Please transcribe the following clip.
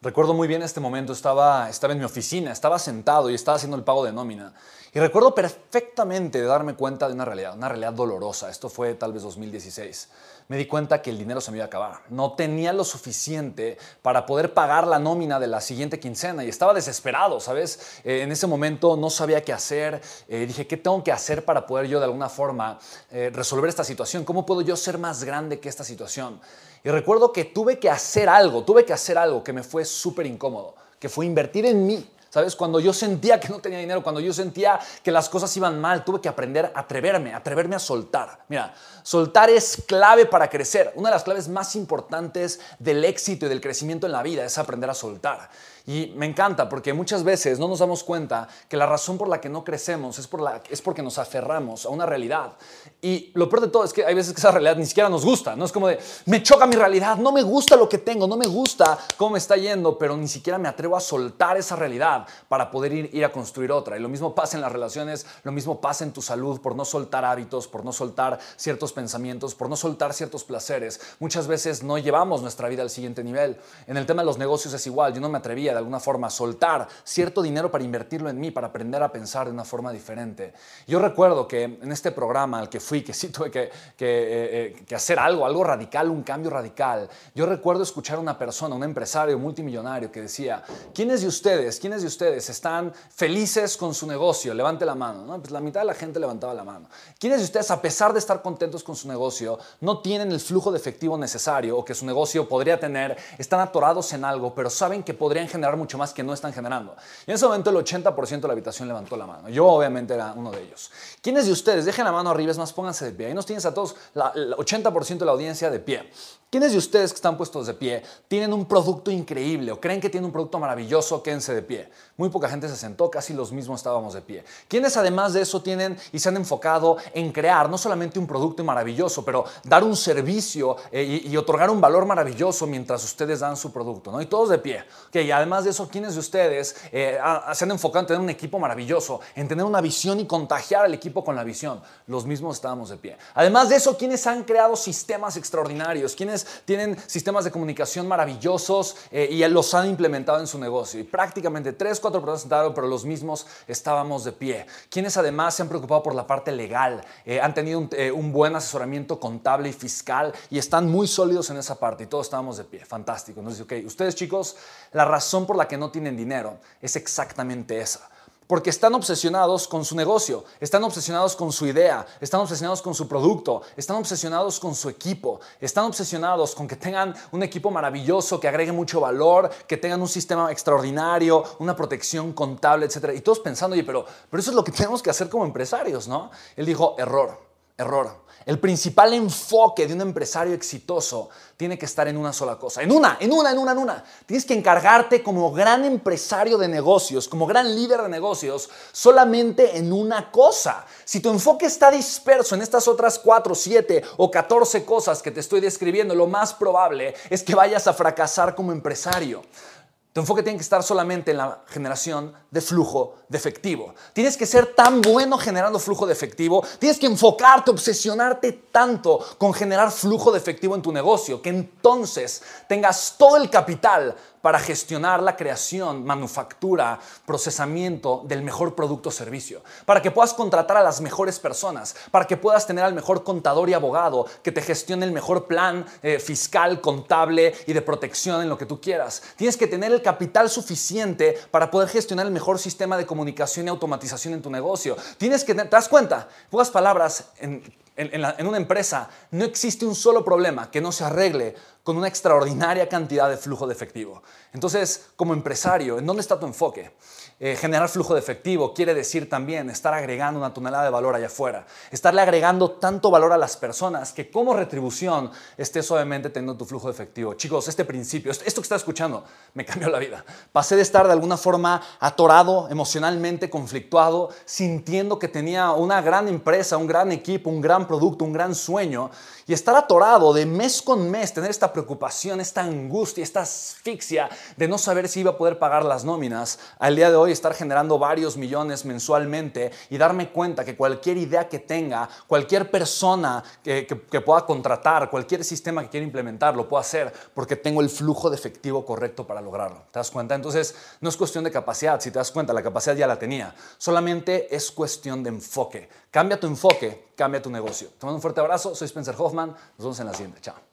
Recuerdo muy bien este momento, estaba, estaba en mi oficina, estaba sentado y estaba haciendo el pago de nómina. Y recuerdo perfectamente de darme cuenta de una realidad, una realidad dolorosa. Esto fue tal vez 2016. Me di cuenta que el dinero se me iba a acabar. No tenía lo suficiente para poder pagar la nómina de la siguiente quincena y estaba desesperado, ¿sabes? Eh, en ese momento no sabía qué hacer. Eh, dije, ¿qué tengo que hacer para poder yo de alguna forma eh, resolver esta situación? ¿Cómo puedo yo ser más grande que esta situación? Y recuerdo que tuve que hacer algo, tuve que hacer algo que me fue súper incómodo, que fue invertir en mí. ¿Sabes? Cuando yo sentía que no tenía dinero, cuando yo sentía que las cosas iban mal, tuve que aprender a atreverme, atreverme a soltar. Mira, soltar es clave para crecer. Una de las claves más importantes del éxito y del crecimiento en la vida es aprender a soltar. Y me encanta porque muchas veces no nos damos cuenta que la razón por la que no crecemos es, por la, es porque nos aferramos a una realidad. Y lo peor de todo es que hay veces que esa realidad ni siquiera nos gusta. No es como de, me choca mi realidad, no me gusta lo que tengo, no me gusta cómo me está yendo, pero ni siquiera me atrevo a soltar esa realidad para poder ir, ir a construir otra. Y lo mismo pasa en las relaciones, lo mismo pasa en tu salud por no soltar hábitos, por no soltar ciertos pensamientos, por no soltar ciertos placeres. Muchas veces no llevamos nuestra vida al siguiente nivel. En el tema de los negocios es igual. Yo no me atrevía de alguna forma, soltar cierto dinero para invertirlo en mí, para aprender a pensar de una forma diferente. Yo recuerdo que en este programa al que fui, que sí tuve que, eh, eh, que, hacer algo, algo radical, un cambio radical, yo recuerdo escuchar a una persona, un empresario multimillonario que decía, ¿quiénes de ustedes, quiénes de ustedes están felices con su negocio? Levante la mano. ¿no? Pues la mitad de la gente levantaba la mano. ¿Quiénes de ustedes, a pesar de estar contentos con su negocio, no tienen el flujo de efectivo necesario o que su negocio podría tener, están atorados en algo, pero saben que podrían generar mucho más que no están generando. Y en ese momento el 80% de la habitación levantó la mano. Yo obviamente era uno de ellos. ¿Quiénes de ustedes? Dejen la mano arriba, es más, pónganse de pie. Ahí nos tienes a todos, el 80% de la audiencia de pie. ¿Quiénes de ustedes que están puestos de pie tienen un producto increíble o creen que tienen un producto maravilloso? Quédense de pie. Muy poca gente se sentó, casi los mismos estábamos de pie. ¿Quiénes además de eso tienen y se han enfocado en crear no solamente un producto maravilloso, pero dar un servicio eh, y, otorgar un valor maravilloso mientras ustedes dan su producto? ¿no? Y todos de pie. Okay, y además de eso, ¿quiénes de ustedes eh, se han enfocado en tener un equipo maravilloso, en tener una visión y contagiar al equipo con la visión? Los mismos estábamos de pie. Además de eso, ¿quiénes han creado sistemas extraordinarios? ¿Quiénes tienen sistemas de comunicación maravillosos eh, y los han implementado en su negocio. Y prácticamente tres, cuatro personas sentaron, pero los mismos estábamos de pie. Quienes además se han preocupado por la parte legal, eh, han tenido un, eh, un, buen asesoramiento contable y fiscal y están muy sólidos en esa parte y todos estábamos de pie. Fantástico. Entonces, ok, ustedes chicos, la razón por la que no tienen dinero es exactamente esa porque están obsesionados con su negocio, están obsesionados con su idea, están obsesionados con su producto, están obsesionados con su equipo, están obsesionados con que tengan un equipo maravilloso, que agregue mucho valor, que tengan un sistema extraordinario, una protección contable, etc. Y todos pensando, oye, pero, pero eso es lo que tenemos que hacer como empresarios, ¿no? Él dijo, error, error. El principal enfoque de un empresario exitoso tiene que estar en una sola cosa. En una, en una, en una, en una. Tienes que encargarte como gran empresario de negocios, como gran líder de negocios, solamente en una cosa. Si tu enfoque está disperso en estas otras 4, 7 o 14 cosas que te estoy describiendo, lo más probable es que vayas a fracasar como empresario. Tu enfoque tiene que estar solamente en la generación de flujo de efectivo. Tienes que ser tan bueno generando flujo de efectivo, tienes que enfocarte, obsesionarte tanto con generar flujo de efectivo en tu negocio, que entonces tengas todo el capital para gestionar la creación, manufactura, procesamiento del mejor producto o servicio, para que puedas contratar a las mejores personas, para que puedas tener al mejor contador y abogado que te gestione el mejor plan eh, fiscal, contable y de protección en lo que tú quieras. Tienes que tener el capital suficiente para poder gestionar el mejor sistema de comunicación y automatización en tu negocio. Tienes que, ¿te das cuenta? Pocas palabras, en, en, una empresa no existe un solo problema que no se arregle con una extraordinaria cantidad de flujo de efectivo. Entonces, como empresario, ¿en dónde está tu enfoque? Eh, generar flujo de efectivo quiere decir también estar agregando una tonelada de valor allá afuera, estarle agregando tanto valor a las personas que como retribución estés suavemente teniendo tu flujo de efectivo. Chicos, este principio, esto que está escuchando, me cambió la vida. Pasé de estar de alguna forma atorado, emocionalmente conflictuado, sintiendo que tenía una gran empresa, un gran equipo, un gran producto, un gran sueño, y estar atorado de mes con mes, tener esta preocupación, esta angustia, esta asfixia de no saber si iba a poder pagar las nóminas, al día de hoy estar generando varios millones mensualmente y darme cuenta que cualquier idea que tenga, cualquier persona que, que pueda contratar, cualquier sistema que quiera implementar, lo puedo hacer porque tengo el flujo de efectivo correcto para lograrlo. ¿Te das cuenta? Entonces, no es cuestión de capacidad, si te das cuenta, la capacidad ya la tenía. Solamente es cuestión de enfoque. Cambia tu enfoque, cambia tu negocio. Te mando un fuerte abrazo, soy Spencer Hoffman, nos vemos en la siguiente. Chao.